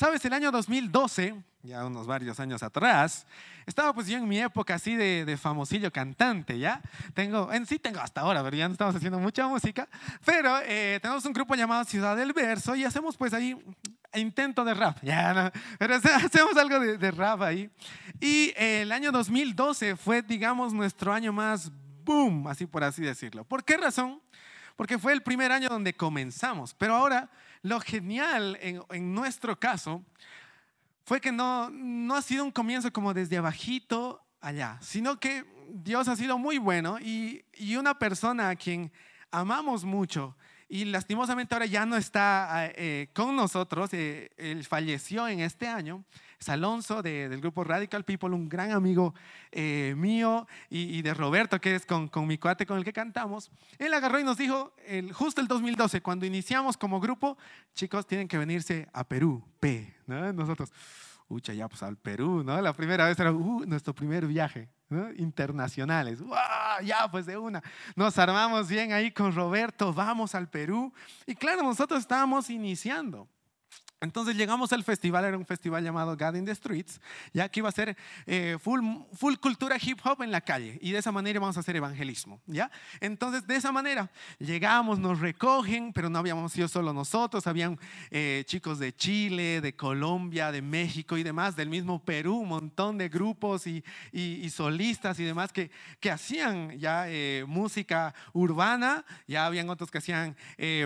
Sabes, el año 2012, ya unos varios años atrás, estaba pues yo en mi época así de, famosillo cantante, ¿ya? Tengo, en sí tengo hasta ahora, pero ya no estamos haciendo mucha música, pero eh, tenemos un grupo llamado Ciudad del Verso y hacemos pues ahí intento de rap, ya no, pero hacemos algo de, de rap ahí. Y el año 2012 fue, digamos, nuestro año más boom, así por así decirlo. ¿Por qué razón? Porque fue el primer año donde comenzamos, pero ahora lo genial en, nuestro caso fue que no, no ha sido un comienzo como desde abajito allá, sino que Dios ha sido muy bueno y, y una persona a quien amamos mucho y lastimosamente ahora ya no está eh, con nosotros, eh, él falleció en este año, es Alonso del grupo Radical People, un gran amigo eh, mío y, de Roberto, que es con, con, mi cuate con el que cantamos. Él agarró y nos dijo, el, justo el 2012, cuando iniciamos como grupo, chicos, tienen que venirse a Perú, P, ¿no? Nosotros, ucha, ya pues al Perú, ¿no? La primera vez era uh, nuestro primer viaje. Internacionales, ya pues de una. Nos armamos bien ahí con Roberto, vamos al Perú. Y claro, nosotros estábamos iniciando. Entonces llegamos al festival, era un festival llamado God in the Streets, ya que iba a ser eh, full, full cultura hip hop en la calle y de esa manera vamos a hacer evangelismo, ¿ya? Entonces de esa manera llegamos, nos recogen, pero no habíamos sido solo nosotros, habían eh, chicos de Chile, de Colombia, de México y demás, del mismo Perú, un montón de grupos y, solistas y demás que, que hacían ya eh, música urbana, ya habían otros que hacían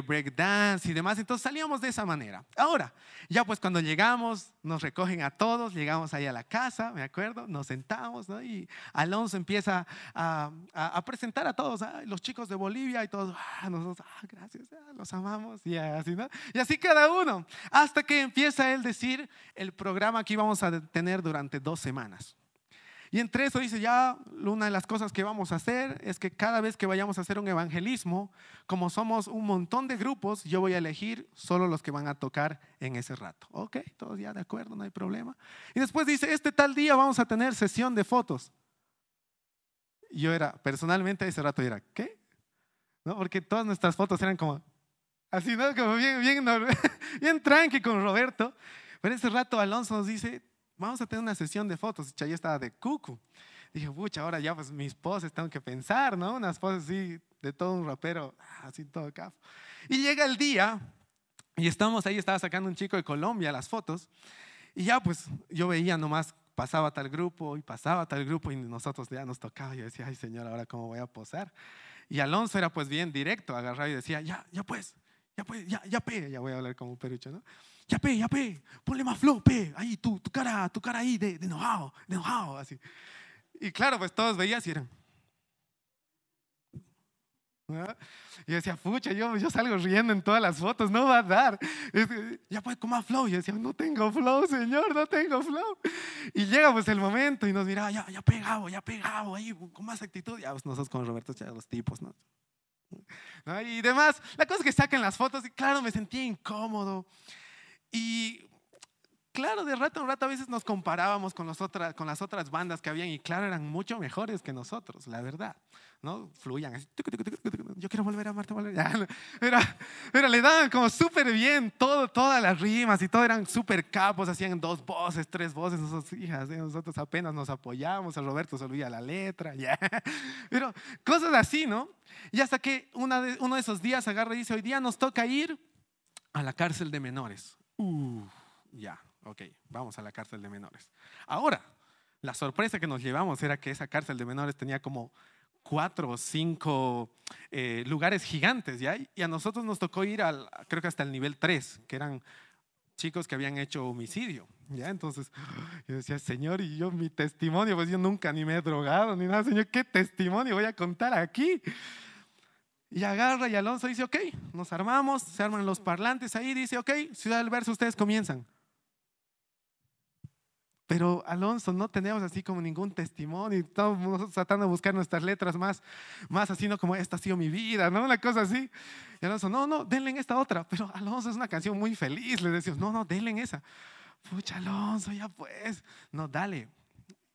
breakdance y demás, entonces salíamos de esa manera. Ahora, ya pues cuando llegamos, nos recogen a todos, llegamos ahí a la casa, me acuerdo, nos sentamos, ¿no? Y Alonso empieza a, a, presentar a todos, los chicos de Bolivia y todos, ah, nosotros, ah, gracias, ah, los amamos, y así, ¿no? Y así cada uno, hasta que empieza él a decir el programa que íbamos a tener durante dos semanas. Y entre eso dice, ya una de las cosas que vamos a hacer es que cada vez que vayamos a hacer un evangelismo, como somos un montón de grupos, yo voy a elegir solo los que van a tocar en ese rato. Ok, todos ya de acuerdo, no hay problema. Y después dice, este tal día vamos a tener sesión de fotos. Yo era, personalmente ese rato era, ¿qué? ¿No? Porque todas nuestras fotos eran como, así, ¿no? Como bien, bien, bien tranqui con Roberto. Pero ese rato Alonso nos dice, vamos a tener una sesión de fotos. Y Chay estaba de cucu. Dije, pucha, ahora ya pues mis poses tengo que pensar, ¿no? Unas poses así de todo un rapero, así todo cafo. Y llega el día y estamos ahí, estaba sacando un chico de Colombia las fotos. Y ya pues yo veía nomás, pasaba tal grupo y pasaba tal grupo y nosotros ya nos tocaba. Yo decía, ay señor, ahora cómo voy a posar. Y Alonso era pues bien directo, agarrado y decía, ya, ya pues, ya pues, ya, ya pe, ya voy a hablar como perucho, ¿no? Ya pe, ya pe, ponle más flow, pe, ahí tu, tu cara, tu cara ahí de, enojado, de enojado, así. Y claro, pues todos veían y eran. Y decía, pucha, yo, yo salgo riendo en todas las fotos, no va a dar. ya pues con más flow. Y yo decía, no tengo flow, señor, no tengo flow. Y llega pues el momento y nos dirá, ya, ya pegado, ya pegado, ahí con más actitud. Ya pues nosotros con Roberto, ya los tipos, ¿no? Y demás. La cosa es que sacan las fotos y claro, me sentía incómodo. Y claro, de rato en rato a veces nos comparábamos con, los con las otras bandas que habían y claro, eran mucho mejores que nosotros, la verdad. ¿no? Fluían así, yo quiero volver a amarte, volver. Pero, le daban como súper bien todo, todas las rimas y todo eran súper capos, hacían dos voces, tres voces, nosotros, hijas, nosotros apenas nos apoyamos, a Roberto se olvida la letra, ya. Pero cosas así, ¿no? Y hasta que una de, uno de esos días agarra y dice, hoy día nos toca ir a la cárcel de menores. Uh, ya, ok, vamos a la cárcel de menores. Ahora, la sorpresa que nos llevamos era que esa cárcel de menores tenía como cuatro o cinco eh, lugares gigantes, ¿ya? Y a nosotros nos tocó ir al, creo que hasta el nivel 3, que eran chicos que habían hecho homicidio, ¿ya? Entonces yo decía, Señor, y yo mi testimonio, pues yo nunca ni me he drogado ni nada, Señor, ¿qué testimonio voy a contar aquí? Y agarra y Alonso dice, ok, nos armamos, se arman los parlantes ahí, dice, ok, Ciudad del Verso, ustedes comienzan. Pero Alonso, no tenemos así como ningún testimonio, estamos tratando de buscar nuestras letras más, más así, no como esta ha sido mi vida, ¿no? Una cosa así. Y Alonso, no, no, denle en esta otra. Pero Alonso es una canción muy feliz, le decimos, no, no, denle en esa. Pucha, Alonso, ya pues, no, dale.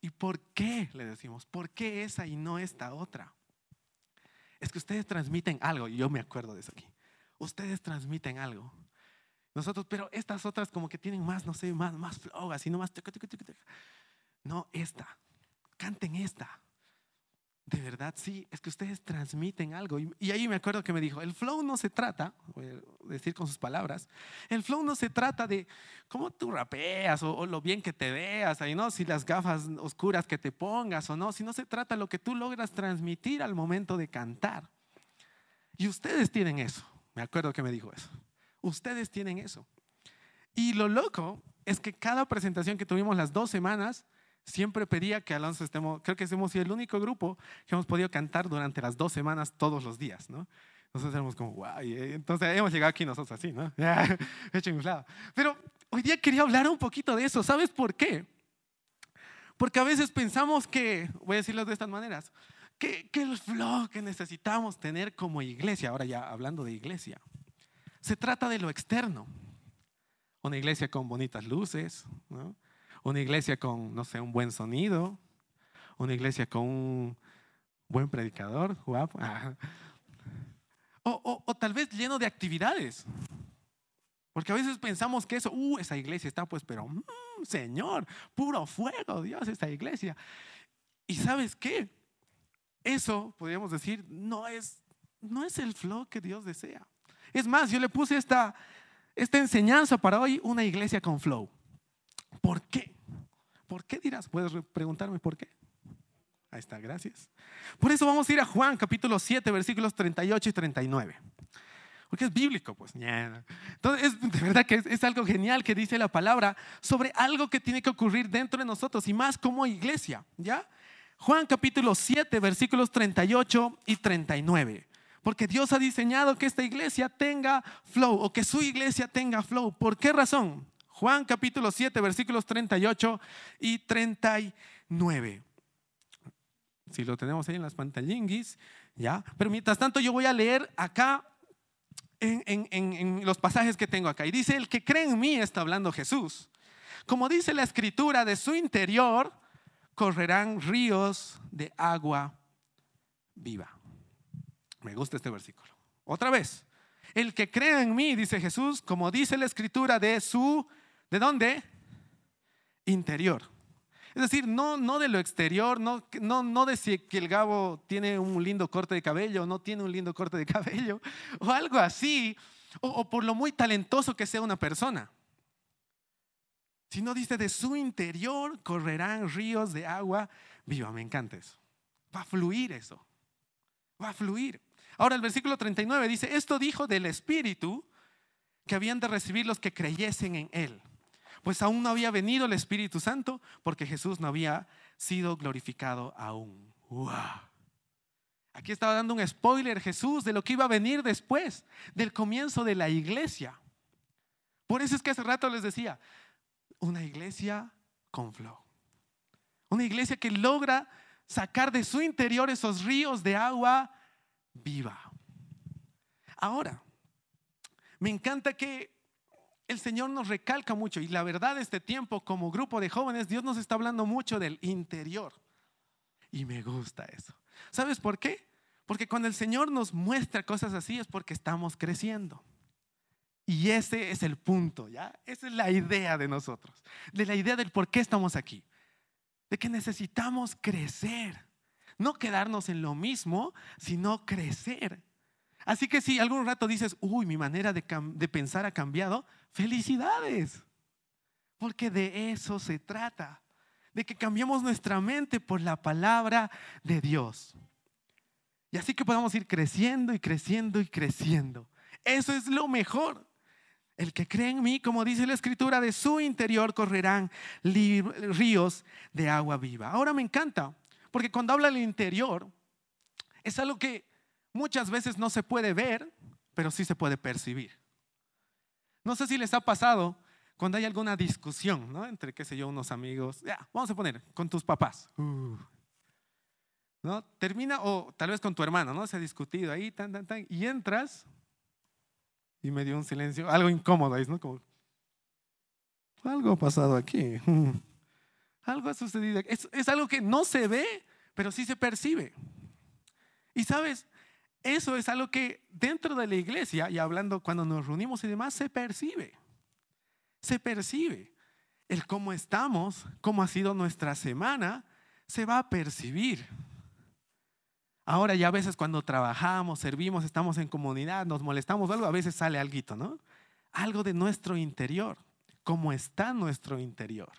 ¿Y por qué? Le decimos, ¿por qué esa y no esta otra? Es que ustedes transmiten algo, y yo me acuerdo de eso aquí. Ustedes transmiten algo. Nosotros, pero estas otras como que tienen más, no sé, más, más flow, así nomás. No, esta. Canten esta. De verdad, sí, es que ustedes transmiten algo. Y, ahí me acuerdo que me dijo, el flow no se trata, voy a decir con sus palabras, el flow no se trata de cómo tú rapeas o, lo bien que te veas, ahí, ¿no? si las gafas oscuras que te pongas o no, sino se trata lo que tú logras transmitir al momento de cantar. Y ustedes tienen eso, me acuerdo que me dijo eso. Ustedes tienen eso. Y lo loco es que cada presentación que tuvimos las dos semanas, siempre pedía que Alonso estemos, creo que sido el único grupo que hemos podido cantar durante las dos semanas todos los días, ¿no? Nosotros éramos como, guay, eh, entonces hemos llegado aquí nosotros así, ¿no? Hecho inflado. Pero hoy día quería hablar un poquito de eso, ¿sabes por qué? Porque a veces pensamos que, voy a decirlo de estas maneras, que, que el flow que necesitamos tener como iglesia, ahora ya hablando de iglesia, se trata de lo externo. Una iglesia con bonitas luces, una iglesia con, no sé, un buen sonido, una iglesia con un buen predicador, guapo. O, tal vez lleno de actividades. Porque a veces pensamos que eso, uh, esa iglesia está pues, pero, mm, Señor, puro fuego, Dios, esta iglesia. Y sabes qué? Eso, podríamos decir, no es, no es el flow que Dios desea. Es más, yo le puse esta, esta enseñanza para hoy, una iglesia con flow. ¿Por qué? ¿Por qué dirás? Puedes preguntarme por qué. Ahí está, gracias. Por eso vamos a ir a Juan capítulo 7, versículos 38 y 39. Porque es bíblico, pues. Entonces, es, de verdad que es, algo genial que dice la palabra sobre algo que tiene que ocurrir dentro de nosotros y más como iglesia, ¿ya? Juan capítulo 7, versículos 38 y 39. Porque Dios ha diseñado que esta iglesia tenga flow o que su iglesia tenga flow. ¿Por qué razón? Juan capítulo 7, versículos 38 y 39. Si lo tenemos ahí en las pantallinguis, ¿ya? Pero mientras tanto yo voy a leer acá en, los pasajes que tengo acá. Y dice, el que cree en mí, está hablando Jesús. Como dice la escritura, de su interior correrán ríos de agua viva. Me gusta este versículo. Otra vez. El que crea en mí, dice Jesús, como dice la escritura, de su, ¿de dónde? Interior. Es decir, no, no de lo exterior, no, no, no de si que el Gabo tiene un lindo corte de cabello o no tiene un lindo corte de cabello, o algo así, o, o por lo muy talentoso que sea una persona. Sino dice, de su interior correrán ríos de agua viva. Me encanta eso. Va a fluir eso. Va a fluir. Ahora el versículo 39 dice, esto dijo del Espíritu que habían de recibir los que creyesen en Él. Pues aún no había venido el Espíritu Santo porque Jesús no había sido glorificado aún. Aquí estaba dando un spoiler Jesús de lo que iba a venir después, del comienzo de la iglesia. Por eso es que hace rato les decía, una iglesia con flow. Una iglesia que logra sacar de su interior esos ríos de agua viva. Ahora, me encanta que el Señor nos recalca mucho y la verdad este tiempo como grupo de jóvenes, Dios nos está hablando mucho del interior. Y me gusta eso. ¿Sabes por qué? Porque cuando el Señor nos muestra cosas así es porque estamos creciendo. Y ese es el punto, ¿ya? Esa es la idea de nosotros, de la idea del por qué estamos aquí, de que necesitamos crecer. No quedarnos en lo mismo, sino crecer. Así que si algún rato dices, uy, mi manera de, pensar ha cambiado, felicidades. Porque de eso se trata, de que cambiemos nuestra mente por la palabra de Dios. Y así que podamos ir creciendo y creciendo y creciendo. Eso es lo mejor. El que cree en mí, como dice la escritura, de su interior correrán ríos de agua viva. Ahora me encanta, porque cuando habla del interior, es algo que muchas veces no se puede ver, pero sí se puede percibir. No sé si les ha pasado cuando hay alguna discusión, ¿no? Entre, qué sé yo, unos amigos, ya, vamos a poner, con tus papás. Uh. ¿No? Termina, o tal vez con tu hermano, ¿no? Se ha discutido ahí, tan, tan, tan, y entras y me dio un silencio, algo incómodo ¿no? Como, algo ha pasado aquí. Algo ha sucedido. Es, es algo que no se ve, pero sí se percibe. Y sabes, eso es algo que dentro de la iglesia, y hablando cuando nos reunimos y demás, se percibe. se percibe. El cómo estamos, cómo ha sido nuestra semana, se va a percibir. Ahora ya a veces cuando trabajamos, servimos, estamos en comunidad, nos molestamos algo, a veces sale algo, ¿no? Algo de nuestro interior, cómo está nuestro interior.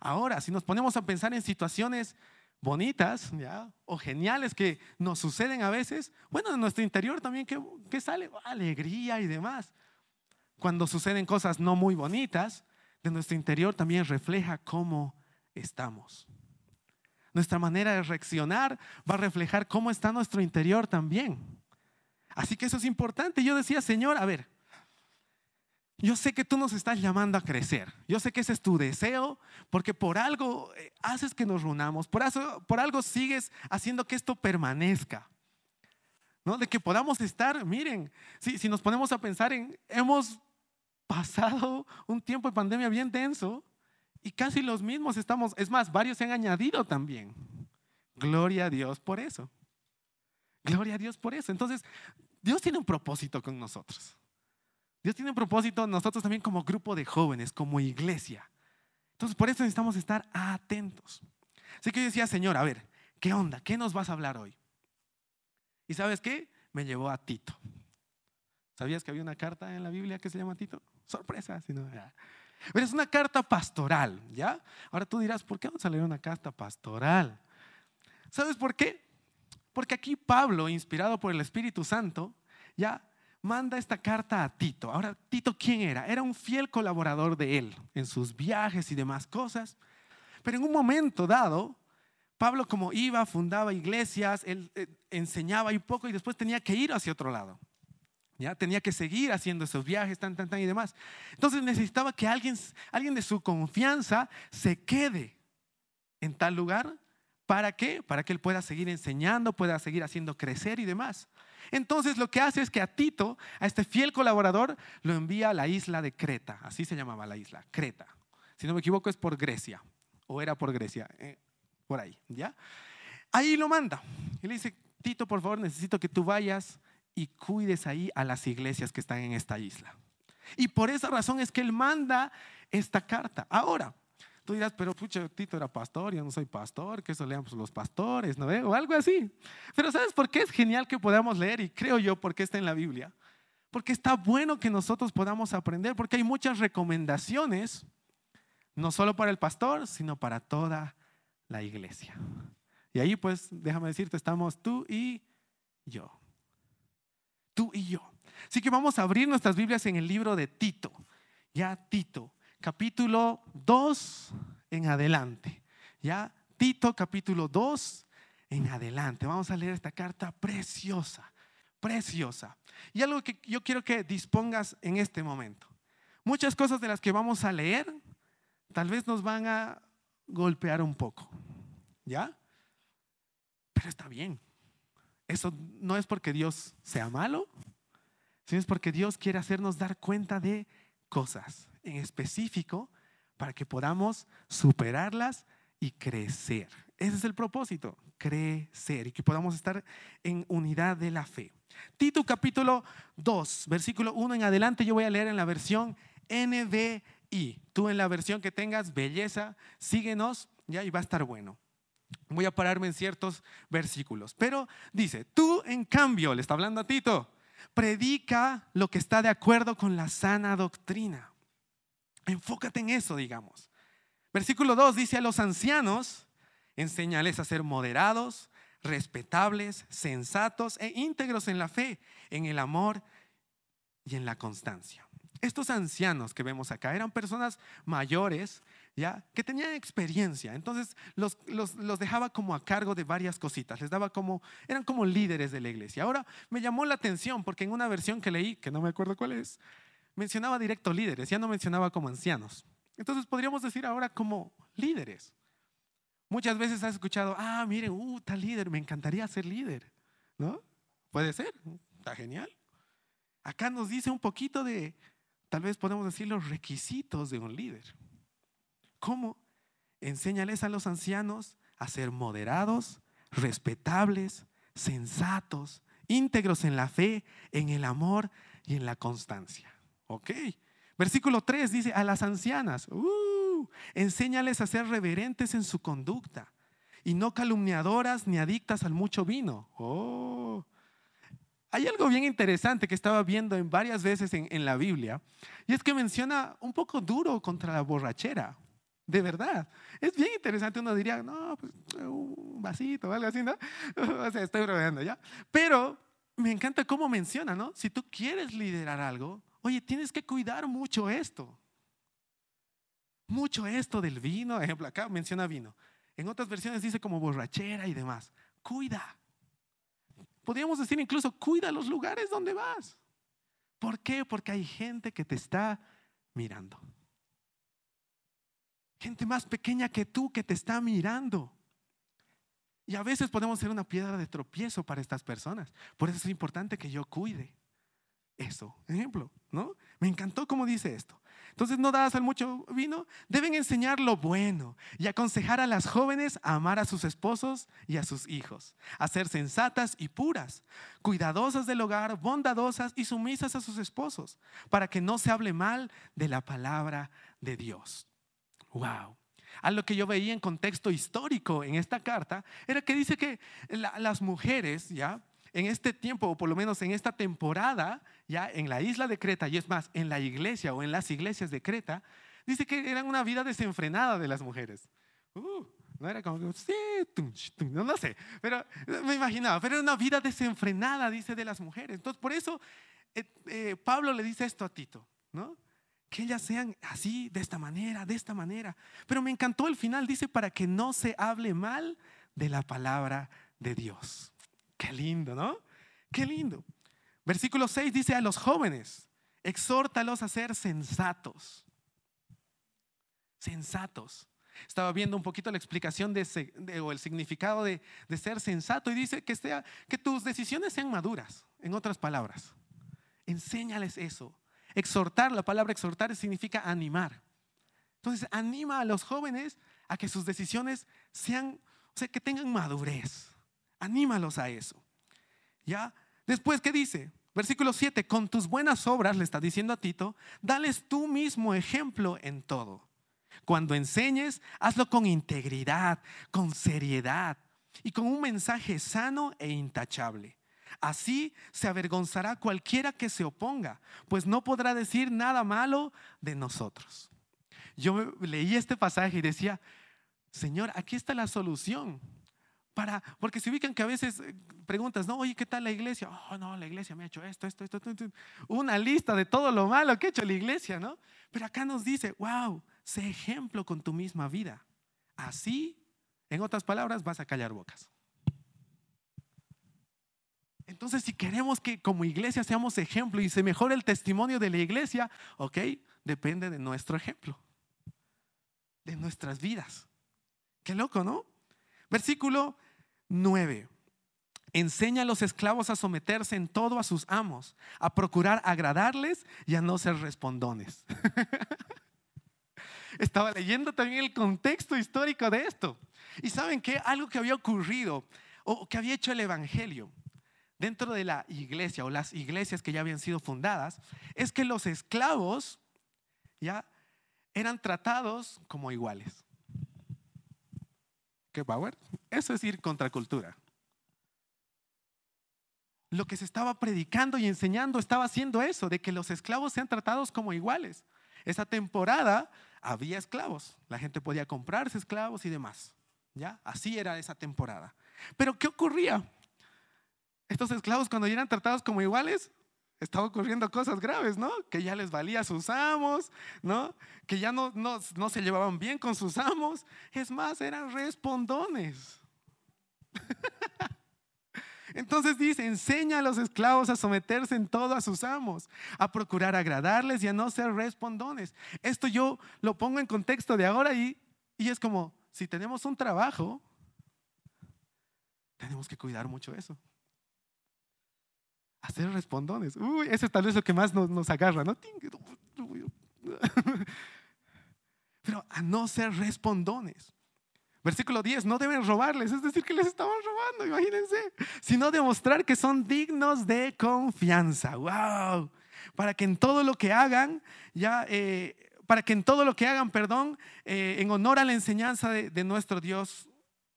Ahora, si nos ponemos a pensar en situaciones bonitas ¿ya? o geniales que nos suceden a veces, bueno, en nuestro interior también, ¿qué, sale? Alegría y demás. Cuando suceden cosas no muy bonitas, de nuestro interior también refleja cómo estamos. Nuestra manera de reaccionar va a reflejar cómo está nuestro interior también. Así que eso es importante. Yo decía, Señor, a ver, yo sé que tú nos estás llamando a crecer. Yo sé que ese es tu deseo, porque por algo eh, haces que nos reunamos, por, algo sigues haciendo que esto permanezca. ¿no? De que podamos estar, miren, si, si nos ponemos a pensar en, hemos pasado un tiempo de pandemia bien denso y casi los mismos estamos, es más, varios se han añadido también. Gloria a Dios por eso. Gloria a Dios por eso. Entonces, Dios tiene un propósito con nosotros. Dios tiene un propósito nosotros también como grupo de jóvenes, como iglesia. Entonces, por eso necesitamos estar atentos. Así que yo decía, Señor, a ver, ¿qué onda? ¿Qué nos vas a hablar hoy? ¿Y sabes qué? Me llevó a Tito. ¿Sabías que había una carta en la Biblia que se llama Tito? Sorpresa, si no. Pero es una carta pastoral, ¿ya? Ahora tú dirás, ¿por qué vamos a leer una carta pastoral? ¿Sabes por qué? Porque aquí Pablo, inspirado por el Espíritu Santo, ya manda esta carta a Tito. Ahora, Tito, ¿quién era? Era un fiel colaborador de él en sus viajes y demás cosas. Pero en un momento dado, Pablo como iba, fundaba iglesias, él eh, enseñaba y poco y después tenía que ir hacia otro lado. Ya tenía que seguir haciendo esos viajes, tan, tan, tan y demás. Entonces necesitaba que alguien, alguien de su confianza se quede en tal lugar. ¿Para qué? Para que él pueda seguir enseñando, pueda seguir haciendo crecer y demás. Entonces lo que hace es que a Tito, a este fiel colaborador, lo envía a la isla de Creta. Así se llamaba la isla, Creta. Si no me equivoco es por Grecia, o era por Grecia, eh, por ahí, ¿ya? Ahí lo manda. Y le dice, Tito, por favor, necesito que tú vayas y cuides ahí a las iglesias que están en esta isla. Y por esa razón es que él manda esta carta. Ahora, Tú dirás, pero pucha, Tito era pastor, yo no soy pastor, que eso leamos los pastores, ¿no? O algo así. Pero ¿sabes por qué es genial que podamos leer? Y creo yo porque está en la Biblia. Porque está bueno que nosotros podamos aprender, porque hay muchas recomendaciones, no solo para el pastor, sino para toda la iglesia. Y ahí pues, déjame decirte, estamos tú y yo. Tú y yo. Así que vamos a abrir nuestras Biblias en el libro de Tito. Ya Tito capítulo 2 en adelante. ¿Ya? Tito capítulo 2 en adelante. Vamos a leer esta carta preciosa, preciosa. Y algo que yo quiero que dispongas en este momento. Muchas cosas de las que vamos a leer tal vez nos van a golpear un poco. ¿Ya? Pero está bien. Eso no es porque Dios sea malo, sino es porque Dios quiere hacernos dar cuenta de cosas en específico para que podamos superarlas y crecer. Ese es el propósito, crecer y que podamos estar en unidad de la fe. Tito capítulo 2, versículo 1 en adelante, yo voy a leer en la versión NBI. Tú en la versión que tengas, belleza, síguenos, ya y va a estar bueno. Voy a pararme en ciertos versículos. Pero dice, tú en cambio, le está hablando a Tito, predica lo que está de acuerdo con la sana doctrina Enfócate en eso, digamos. Versículo 2 dice a los ancianos, enséñales a ser moderados, respetables, sensatos e íntegros en la fe, en el amor y en la constancia. Estos ancianos que vemos acá eran personas mayores, ¿ya? Que tenían experiencia. Entonces los, los, los, dejaba como a cargo de varias cositas. Les daba como, eran como líderes de la iglesia. Ahora me llamó la atención porque en una versión que leí, que no me acuerdo cuál es, mencionaba directo líderes, ya no mencionaba como ancianos. Entonces podríamos decir ahora como líderes. Muchas veces has escuchado, ah, miren, uh, tal líder, me encantaría ser líder. ¿No? Puede ser, está genial. Acá nos dice un poquito de, tal vez podemos decir, los requisitos de un líder. ¿Cómo? Enséñales a los ancianos a ser moderados, respetables, sensatos, íntegros en la fe, en el amor y en la constancia. Ok, Versículo 3 dice, a las ancianas, uh, enséñales a ser reverentes en su conducta y no calumniadoras ni adictas al mucho vino. Oh. Hay algo bien interesante que estaba viendo en varias veces en, la Biblia y es que menciona un poco duro contra la borrachera. De verdad. Es bien interesante. Uno diría, no, pues un vasito algo así, ¿no? O sea, estoy bromeando ya. Pero me encanta cómo menciona, ¿no? Si tú quieres liderar algo, oye, tienes que cuidar mucho esto. Mucho esto del vino. Ejemplo, acá menciona vino. En otras versiones dice como borrachera y demás. Cuida. Podríamos decir incluso, cuida los lugares donde vas. ¿Por qué? Porque hay gente que te está mirando. Gente más pequeña que tú que te está mirando. Y a veces podemos ser una piedra de tropiezo para estas personas. Por eso es importante que yo cuide eso. Ejemplo, ¿no? Me encantó cómo dice esto. Entonces, no dadas al mucho vino, deben enseñar lo bueno y aconsejar a las jóvenes a amar a sus esposos y a sus hijos, a ser sensatas y puras, cuidadosas del hogar, bondadosas y sumisas a sus esposos, para que no se hable mal de la palabra de Dios. Wow. A lo que yo veía en contexto histórico en esta carta era que dice que las mujeres, ya, en este tiempo, o por lo menos en esta temporada, ya en la isla de Creta, y es más, en la iglesia o en las iglesias de Creta, dice que eran una vida desenfrenada de las mujeres. Uh, no era como que, sí, no, no sé, pero me imaginaba, pero era una vida desenfrenada, dice, de las mujeres. Entonces, por eso eh, eh, Pablo le dice esto a Tito, ¿no? Que ellas sean así, de esta manera, de esta manera. Pero me encantó el final, dice, para que no se hable mal de la palabra de Dios. Qué lindo, ¿no? Qué lindo. Versículo 6 dice a los jóvenes, exhórtalos a ser sensatos. Sensatos. Estaba viendo un poquito la explicación de, o el significado de, de, ser sensato y dice que, sea, que tus decisiones sean maduras, en otras palabras. Enséñales eso. Exhortar, la palabra exhortar significa animar. Entonces, anima a los jóvenes a que sus decisiones sean, o sea, que tengan madurez. Anímalos a eso. ¿Ya? Después, ¿qué dice? Versículo 7, con tus buenas obras, le está diciendo a Tito, dales tú mismo ejemplo en todo. Cuando enseñes, hazlo con integridad, con seriedad y con un mensaje sano e intachable. Así se avergonzará cualquiera que se oponga, pues no podrá decir nada malo de nosotros. Yo leí este pasaje y decía, Señor, aquí está la solución para, porque se ubican que a veces eh, preguntas, no, oye, ¿qué tal la iglesia? Oh, no, la iglesia me ha hecho esto, esto, esto, esto, Una lista de todo lo malo que ha hecho la iglesia, ¿no? Pero acá nos dice, wow, sé ejemplo con tu misma vida. Así, en otras palabras, vas a callar bocas. Entonces, si queremos que como iglesia seamos ejemplo y se mejore el testimonio de la iglesia, ok, depende de nuestro ejemplo, de nuestras vidas. Qué loco, ¿no? Versículo 9. Enseña a los esclavos a someterse en todo a sus amos, a procurar agradarles y a no ser respondones. Estaba leyendo también el contexto histórico de esto. Y saben que algo que había ocurrido o que había hecho el Evangelio dentro de la iglesia o las iglesias que ya habían sido fundadas es que los esclavos ya eran tratados como iguales. Eso es ir contra cultura. Lo que se estaba predicando y enseñando estaba haciendo eso, de que los esclavos sean tratados como iguales. Esa temporada había esclavos, la gente podía comprarse esclavos y demás. ¿Ya? Así era esa temporada. Pero ¿qué ocurría? Estos esclavos cuando eran tratados como iguales, estaba ocurriendo cosas graves, ¿no? Que ya les valía a sus amos, ¿no? Que ya no, no, no se llevaban bien con sus amos. Es más, eran respondones. Entonces dice, enseña a los esclavos a someterse en todo a sus amos, a procurar agradarles y a no ser respondones. Esto yo lo pongo en contexto de ahora y, y es como, si tenemos un trabajo, tenemos que cuidar mucho eso hacer respondones. Uy, eso tal vez lo que más nos, nos agarra, ¿no? Pero a no ser respondones. Versículo 10, no deben robarles, es decir, que les estaban robando, imagínense, sino demostrar que son dignos de confianza. ¡Wow! para que en todo lo que hagan, ya, eh, para que en todo lo que hagan, perdón, eh, en honor a la enseñanza de nuestro Dios,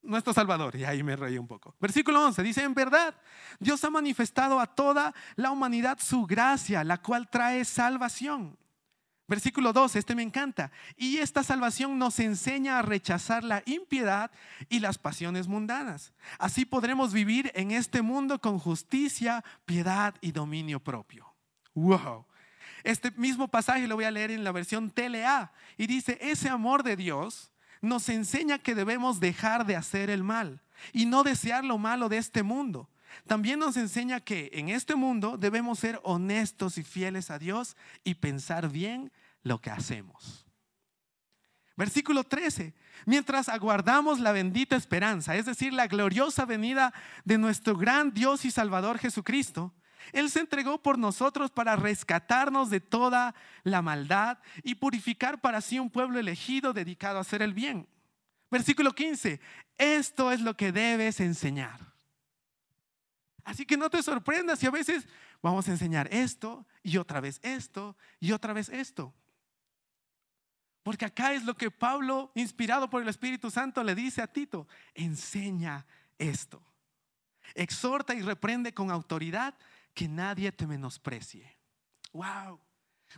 nuestro Salvador. Y ahí me reí un poco. Versículo 11 dice, en verdad, Dios ha manifestado a toda la humanidad su gracia, la cual trae salvación. Versículo 12, este me encanta. Y esta salvación nos enseña a rechazar la impiedad y las pasiones mundanas. Así podremos vivir en este mundo con justicia, piedad y dominio propio. Wow. Este mismo pasaje lo voy a leer en la versión TLA y dice, ese amor de Dios nos enseña que debemos dejar de hacer el mal y no desear lo malo de este mundo. También nos enseña que en este mundo debemos ser honestos y fieles a Dios y pensar bien lo que hacemos. Versículo 13. Mientras aguardamos la bendita esperanza, es decir, la gloriosa venida de nuestro gran Dios y Salvador Jesucristo, Él se entregó por nosotros para rescatarnos de toda la maldad y purificar para sí un pueblo elegido dedicado a hacer el bien. Versículo 15. Esto es lo que debes enseñar. Así que no te sorprendas si a veces vamos a enseñar esto y otra vez esto y otra vez esto. Porque acá es lo que Pablo, inspirado por el Espíritu Santo, le dice a Tito, enseña esto. Exhorta y reprende con autoridad que nadie te menosprecie. Wow.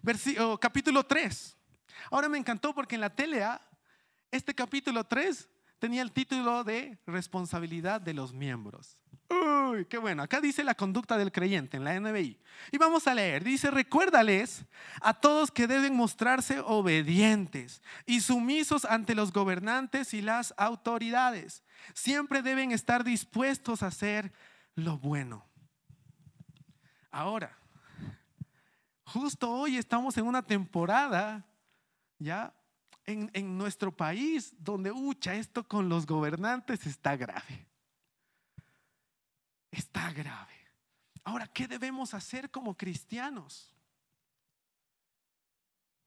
Versículo, capítulo 3. Ahora me encantó porque en la TLA, este capítulo 3 tenía el título de responsabilidad de los miembros. Uy, qué bueno. Acá dice la conducta del creyente en la NBI. Y vamos a leer. Dice, recuérdales a todos que deben mostrarse obedientes y sumisos ante los gobernantes y las autoridades. Siempre deben estar dispuestos a hacer lo bueno. Ahora, justo hoy estamos en una temporada, ya, en, en nuestro país donde, ucha, esto con los gobernantes está grave está grave. Ahora, ¿qué debemos hacer como cristianos?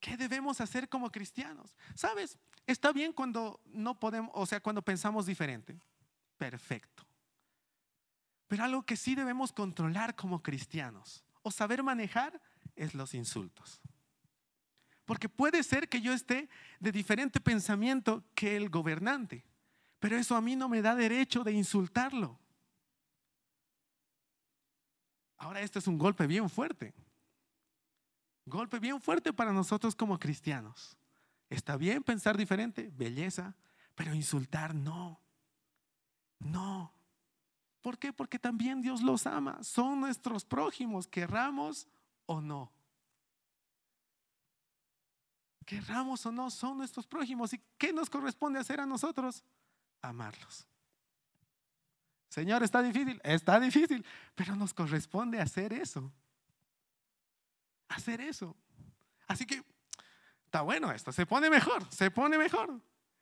¿Qué debemos hacer como cristianos? ¿Sabes? Está bien cuando no podemos, o sea, cuando pensamos diferente. Perfecto. Pero algo que sí debemos controlar como cristianos o saber manejar es los insultos. Porque puede ser que yo esté de diferente pensamiento que el gobernante, pero eso a mí no me da derecho de insultarlo. Ahora este es un golpe bien fuerte. Golpe bien fuerte para nosotros como cristianos. Está bien pensar diferente, belleza, pero insultar no. No. ¿Por qué? Porque también Dios los ama. Son nuestros prójimos, querramos o no. Querramos o no, son nuestros prójimos. ¿Y qué nos corresponde hacer a nosotros? Amarlos. Señor, está difícil, está difícil, pero nos corresponde hacer eso. Hacer eso. Así que está bueno esto, se pone mejor, se pone mejor.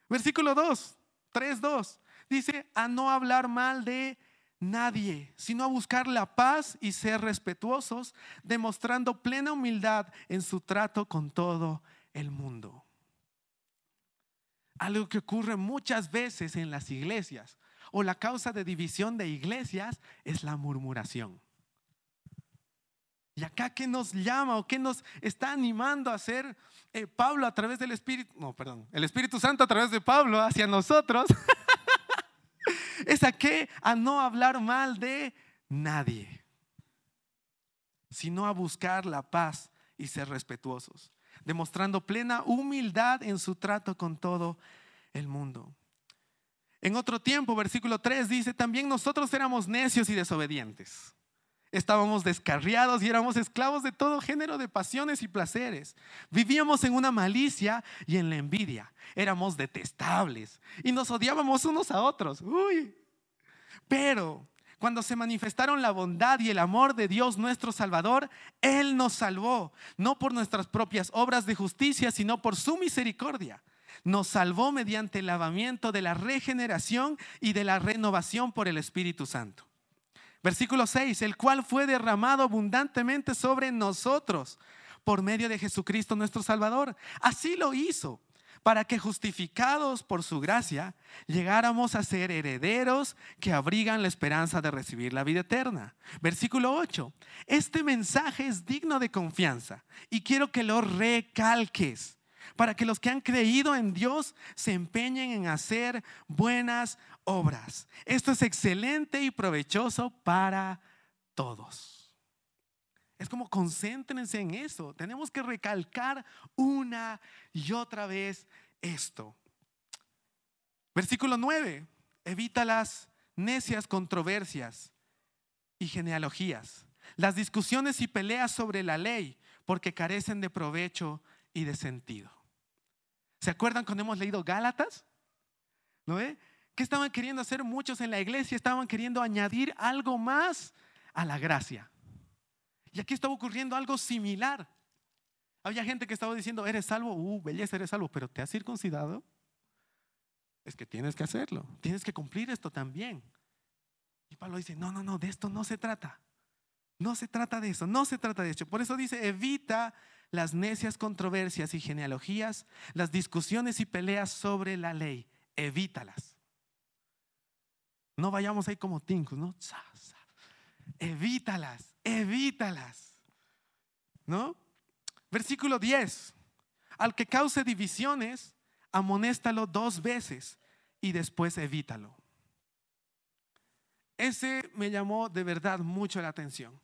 Versículo 2, 3, 2. Dice, a no hablar mal de nadie, sino a buscar la paz y ser respetuosos, demostrando plena humildad en su trato con todo el mundo. Algo que ocurre muchas veces en las iglesias o la causa de división de iglesias es la murmuración. Y acá, ¿qué nos llama o qué nos está animando a hacer eh, Pablo a través del Espíritu? No, perdón, el Espíritu Santo a través de Pablo hacia nosotros. es a qué? A no hablar mal de nadie, sino a buscar la paz y ser respetuosos, demostrando plena humildad en su trato con todo el mundo. En otro tiempo, versículo 3 dice, también nosotros éramos necios y desobedientes. Estábamos descarriados y éramos esclavos de todo género de pasiones y placeres. Vivíamos en una malicia y en la envidia. Éramos detestables y nos odiábamos unos a otros. Uy. Pero cuando se manifestaron la bondad y el amor de Dios nuestro Salvador, Él nos salvó, no por nuestras propias obras de justicia, sino por su misericordia nos salvó mediante el lavamiento de la regeneración y de la renovación por el Espíritu Santo. Versículo 6, el cual fue derramado abundantemente sobre nosotros por medio de Jesucristo nuestro Salvador. Así lo hizo para que justificados por su gracia llegáramos a ser herederos que abrigan la esperanza de recibir la vida eterna. Versículo 8. Este mensaje es digno de confianza y quiero que lo recalques para que los que han creído en Dios se empeñen en hacer buenas obras. Esto es excelente y provechoso para todos. Es como concéntrense en eso. Tenemos que recalcar una y otra vez esto. Versículo 9. Evita las necias controversias y genealogías, las discusiones y peleas sobre la ley, porque carecen de provecho y de sentido. ¿Se acuerdan cuando hemos leído Gálatas? ¿No ve? ¿Qué estaban queriendo hacer muchos en la iglesia? Estaban queriendo añadir algo más a la gracia. Y aquí estaba ocurriendo algo similar. Había gente que estaba diciendo, eres salvo, uh, belleza, eres salvo, pero ¿te has circuncidado? Es que tienes que hacerlo, tienes que cumplir esto también. Y Pablo dice, no, no, no, de esto no se trata. No se trata de eso, no se trata de eso. Por eso dice, evita las necias controversias y genealogías, las discusiones y peleas sobre la ley, evítalas. No vayamos ahí como tincos, ¿no? Evítalas, evítalas. ¿No? Versículo 10. Al que cause divisiones, amonéstalo dos veces y después evítalo. Ese me llamó de verdad mucho la atención.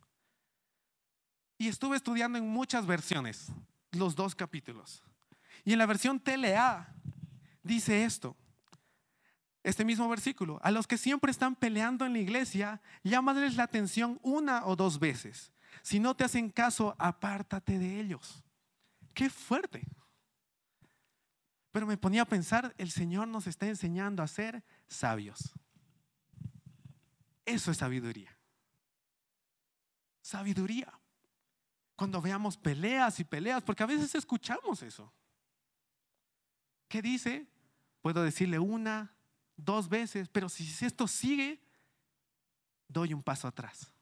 Y estuve estudiando en muchas versiones los dos capítulos. Y en la versión TLA dice esto, este mismo versículo, a los que siempre están peleando en la iglesia, llámales la atención una o dos veces. Si no te hacen caso, apártate de ellos. Qué fuerte. Pero me ponía a pensar, el Señor nos está enseñando a ser sabios. Eso es sabiduría. Sabiduría cuando veamos peleas y peleas, porque a veces escuchamos eso. ¿Qué dice? Puedo decirle una, dos veces, pero si esto sigue, doy un paso atrás.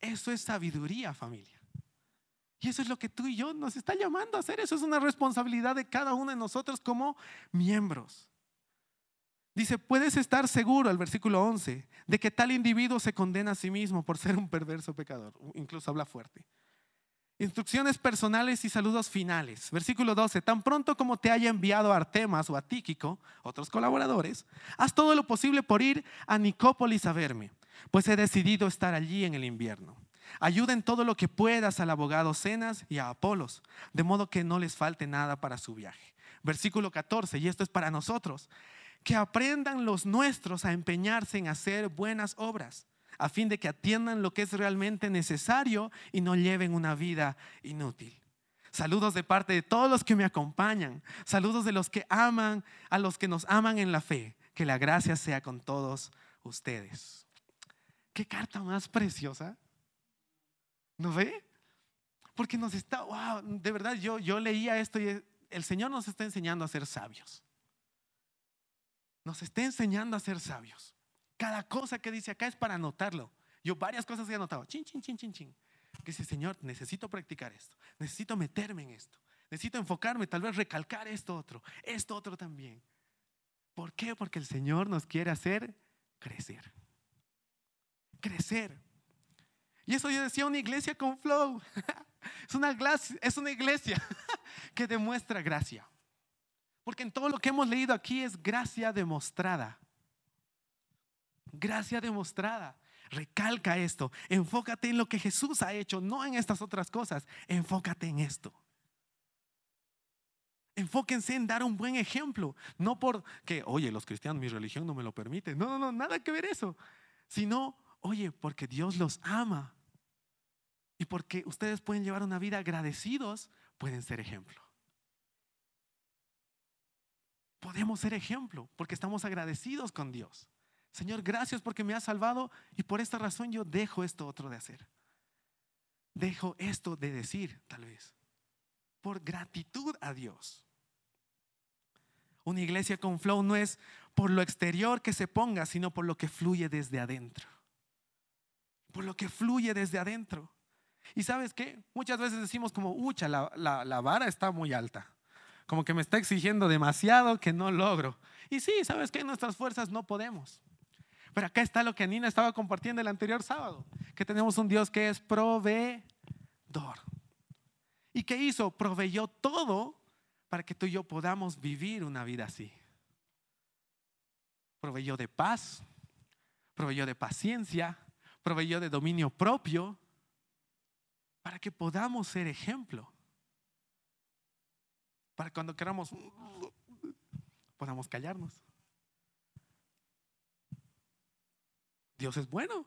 Eso es sabiduría, familia. Y eso es lo que tú y yo nos está llamando a hacer. Eso es una responsabilidad de cada uno de nosotros como miembros. Dice, puedes estar seguro, el versículo 11, de que tal individuo se condena a sí mismo por ser un perverso pecador. Incluso habla fuerte. Instrucciones personales y saludos finales. Versículo 12. Tan pronto como te haya enviado Artemas o a Tíquico, otros colaboradores, haz todo lo posible por ir a Nicópolis a verme, pues he decidido estar allí en el invierno. Ayuda en todo lo que puedas al abogado Cenas y a Apolos, de modo que no les falte nada para su viaje. Versículo 14, y esto es para nosotros, que aprendan los nuestros a empeñarse en hacer buenas obras a fin de que atiendan lo que es realmente necesario y no lleven una vida inútil. Saludos de parte de todos los que me acompañan. Saludos de los que aman, a los que nos aman en la fe. Que la gracia sea con todos ustedes. Qué carta más preciosa. ¿No ve? Porque nos está, wow, de verdad yo, yo leía esto y el Señor nos está enseñando a ser sabios. Nos está enseñando a ser sabios. Cada cosa que dice acá es para anotarlo. Yo varias cosas he anotado. Chin, chin, chin, chin, chin. Que dice, Señor, necesito practicar esto. Necesito meterme en esto. Necesito enfocarme, tal vez recalcar esto otro. Esto otro también. ¿Por qué? Porque el Señor nos quiere hacer crecer. Crecer. Y eso yo decía, una iglesia con flow. Es una, es una iglesia que demuestra gracia. Porque en todo lo que hemos leído aquí es gracia demostrada gracia demostrada. Recalca esto, enfócate en lo que Jesús ha hecho, no en estas otras cosas, enfócate en esto. Enfóquense en dar un buen ejemplo, no porque, oye, los cristianos, mi religión no me lo permite. No, no, no, nada que ver eso. Sino, oye, porque Dios los ama y porque ustedes pueden llevar una vida agradecidos, pueden ser ejemplo. Podemos ser ejemplo porque estamos agradecidos con Dios. Señor, gracias porque me has salvado y por esta razón yo dejo esto otro de hacer. Dejo esto de decir, tal vez, por gratitud a Dios. Una iglesia con flow no es por lo exterior que se ponga, sino por lo que fluye desde adentro. Por lo que fluye desde adentro. Y sabes qué? Muchas veces decimos como, ucha, la, la vara está muy alta. como que me está exigiendo demasiado que no logro. Y sí, ¿sabes qué? Nuestras fuerzas no podemos. Pero acá está lo que Nina estaba compartiendo el anterior sábado, que tenemos un Dios que es proveedor. ¿Y qué hizo? Proveyó todo para que tú y yo podamos vivir una vida así. Proveyó de paz, proveyó de paciencia, proveyó de dominio propio, para que podamos ser ejemplo. Para cuando queramos, podamos callarnos. Dios es bueno.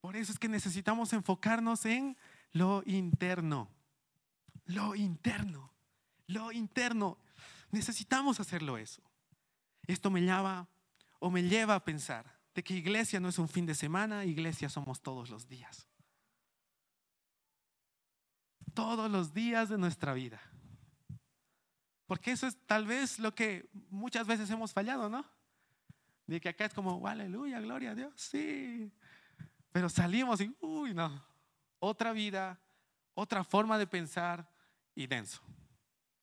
Por eso es que necesitamos enfocarnos en lo interno. Lo interno. Lo interno. Necesitamos hacerlo eso. Esto me lleva o me lleva a pensar de que iglesia no es un fin de semana, iglesia somos todos los días. Todos los días de nuestra vida. Porque eso es tal vez lo que muchas veces hemos fallado, ¿no? De que acá es como, aleluya, gloria a Dios, sí. Pero salimos y, uy, no. Otra vida, otra forma de pensar y denso.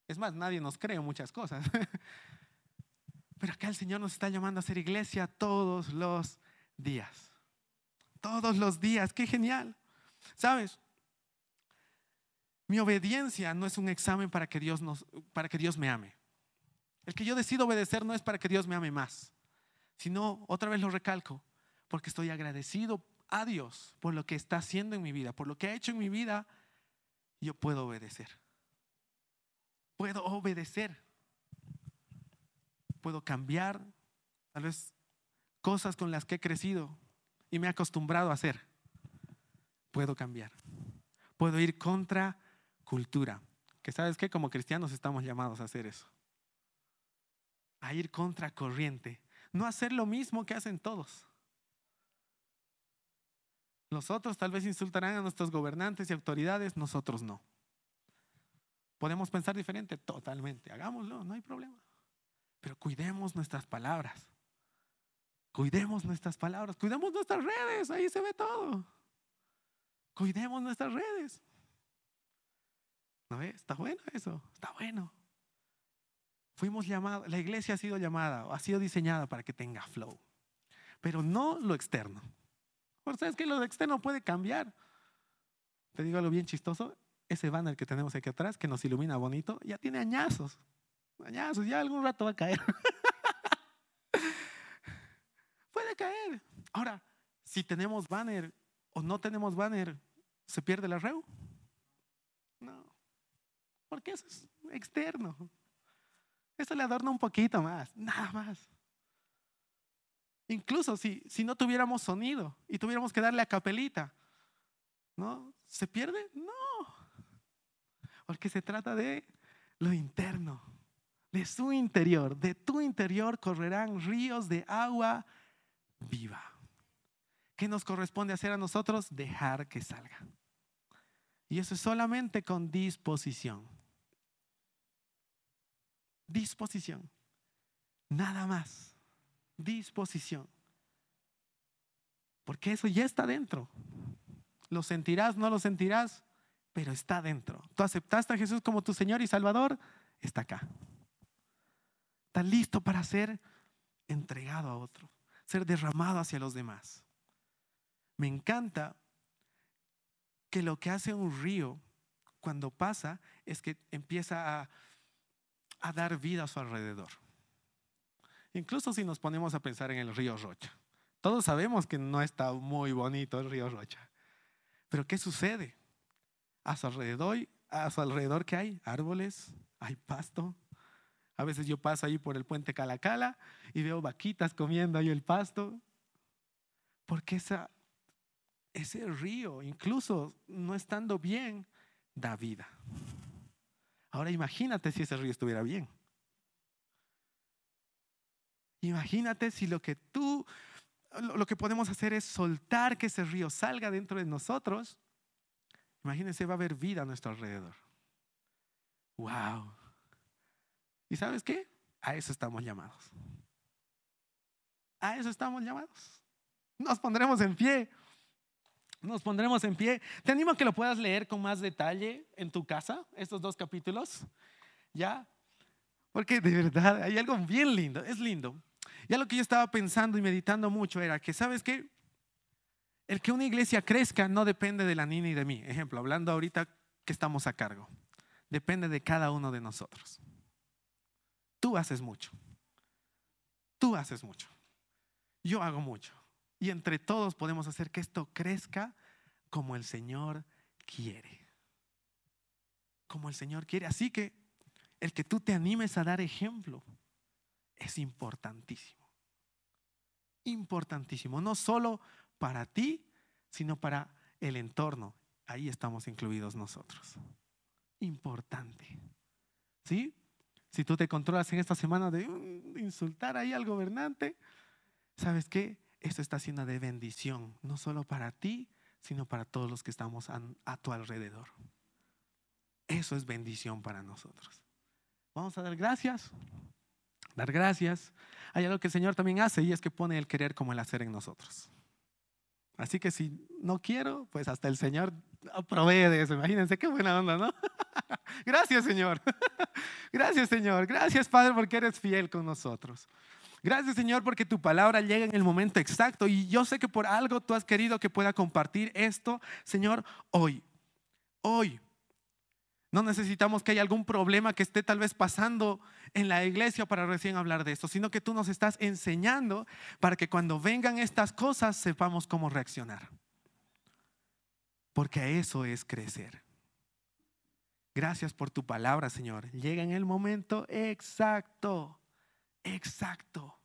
Es más, nadie nos cree muchas cosas. Pero acá el Señor nos está llamando a hacer iglesia todos los días. Todos los días, qué genial. ¿Sabes? Mi obediencia no es un examen para que Dios nos para que Dios me ame. El que yo decido obedecer no es para que Dios me ame más sino, otra vez lo recalco, porque estoy agradecido a Dios por lo que está haciendo en mi vida, por lo que ha hecho en mi vida, yo puedo obedecer. Puedo obedecer. Puedo cambiar tal vez cosas con las que he crecido y me he acostumbrado a hacer. Puedo cambiar. Puedo ir contra cultura. Que sabes que como cristianos estamos llamados a hacer eso. A ir contra corriente no hacer lo mismo que hacen todos. Los otros tal vez insultarán a nuestros gobernantes y autoridades, nosotros no. Podemos pensar diferente, totalmente, hagámoslo, no hay problema. Pero cuidemos nuestras palabras. Cuidemos nuestras palabras, cuidemos nuestras redes, ahí se ve todo. Cuidemos nuestras redes. ¿No ves? Está bueno eso, está bueno. Fuimos llamados, la iglesia ha sido llamada, ha sido diseñada para que tenga flow, pero no lo externo. Porque sabes que lo externo puede cambiar. Te digo algo bien chistoso, ese banner que tenemos aquí atrás, que nos ilumina bonito, ya tiene añazos. Añazos, ya algún rato va a caer. puede caer. Ahora, si tenemos banner o no tenemos banner, ¿se pierde la reu? No. Porque eso es externo. Eso le adorna un poquito más, nada más. Incluso si, si no tuviéramos sonido y tuviéramos que darle a capelita, ¿no? ¿Se pierde? No. Porque se trata de lo interno, de su interior. De tu interior correrán ríos de agua viva. ¿Qué nos corresponde hacer a nosotros? Dejar que salga. Y eso es solamente con disposición disposición. Nada más. Disposición. Porque eso ya está dentro. Lo sentirás, no lo sentirás, pero está dentro. Tú aceptaste a Jesús como tu Señor y Salvador, está acá. Está listo para ser entregado a otro, ser derramado hacia los demás. Me encanta que lo que hace un río cuando pasa es que empieza a a dar vida a su alrededor. Incluso si nos ponemos a pensar en el río Rocha. Todos sabemos que no está muy bonito el río Rocha. Pero ¿qué sucede? A su alrededor, a su alrededor ¿qué hay? Árboles, hay pasto. A veces yo paso ahí por el puente Calacala y veo vaquitas comiendo ahí el pasto. Porque ese río, incluso no estando bien, da vida. Ahora imagínate si ese río estuviera bien. Imagínate si lo que tú, lo que podemos hacer es soltar que ese río salga dentro de nosotros. Imagínense, va a haber vida a nuestro alrededor. ¡Wow! ¿Y sabes qué? A eso estamos llamados. A eso estamos llamados. Nos pondremos en pie Nos pondremos en pie. Te animo a que lo puedas leer con más detalle en tu casa, estos dos capítulos. ¿Ya? Porque de verdad hay algo bien lindo, es lindo. Ya lo que yo estaba pensando y meditando mucho era que, ¿sabes qué? El que una iglesia crezca no depende de la niña y de mí. Ejemplo, hablando ahorita que estamos a cargo. Depende de cada uno de nosotros. Tú haces mucho. Tú haces mucho. Yo hago mucho. Y entre todos podemos hacer que esto crezca como el Señor quiere. Como el Señor quiere. Así que el que tú te animes a dar ejemplo es importantísimo. Importantísimo. No solo para ti, sino para el entorno. Ahí estamos incluidos nosotros. Importante. ¿Sí? Si tú te controlas en esta semana de mm, insultar ahí al gobernante, ¿sabes qué? Esto está siendo de bendición, no solo para ti, sino para todos los que estamos a, tu alrededor. Eso es bendición para nosotros. Vamos a dar gracias. Dar gracias. Hay algo que el Señor también hace y es que pone el querer como el hacer en nosotros. Así que si no quiero, pues hasta el Señor provee de eso. Imagínense qué buena onda, ¿no? Gracias, Señor. Gracias, Señor. Gracias, Padre, porque eres fiel con nosotros. Gracias Señor porque tu palabra llega en el momento exacto y yo sé que por algo tú has querido que pueda compartir esto, Señor, hoy. Hoy. No necesitamos que haya algún problema que esté tal vez pasando en la iglesia para recién hablar de esto, sino que tú nos estás enseñando para que cuando vengan estas cosas sepamos cómo reaccionar. Porque eso es crecer. Gracias por tu palabra, Señor. Llega en el momento exacto exacto.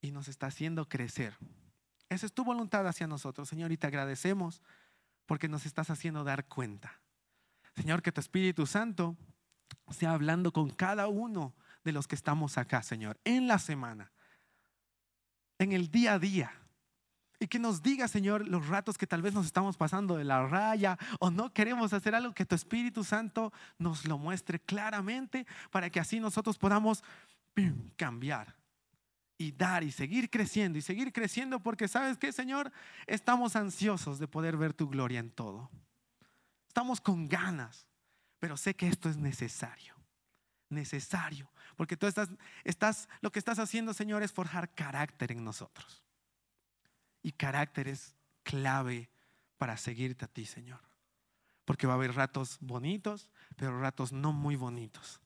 Y nos está haciendo crecer. Esa es tu voluntad hacia nosotros, Señor, y te agradecemos porque nos estás haciendo dar cuenta. Señor, que tu Espíritu Santo sea hablando con cada uno de los que estamos acá, Señor, en la semana, en el día a día. Y que nos diga, Señor, los ratos que tal vez nos estamos pasando de la raya o no queremos hacer algo, que tu Espíritu Santo nos lo muestre claramente para que así nosotros podamos cambiar y dar y seguir creciendo y seguir creciendo porque sabes que, Señor, estamos ansiosos de poder ver tu gloria en todo. Estamos con ganas, pero sé que esto es necesario. Necesario, porque tú estás, estás, lo que estás haciendo, Señor, es forjar carácter en nosotros y carácter es clave para seguirte a ti, Señor. Porque va a haber ratos bonitos, pero ratos no muy bonitos.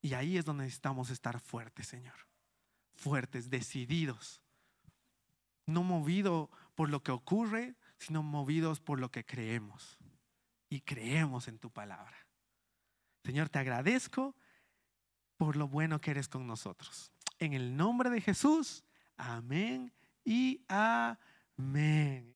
Y ahí es donde necesitamos estar fuertes, Señor. Fuertes, decididos. No movidos por lo que ocurre, sino movidos por lo que creemos. Y creemos en tu palabra. Señor, te agradezco por lo bueno que eres con nosotros. En el nombre de Jesús, amén y amén.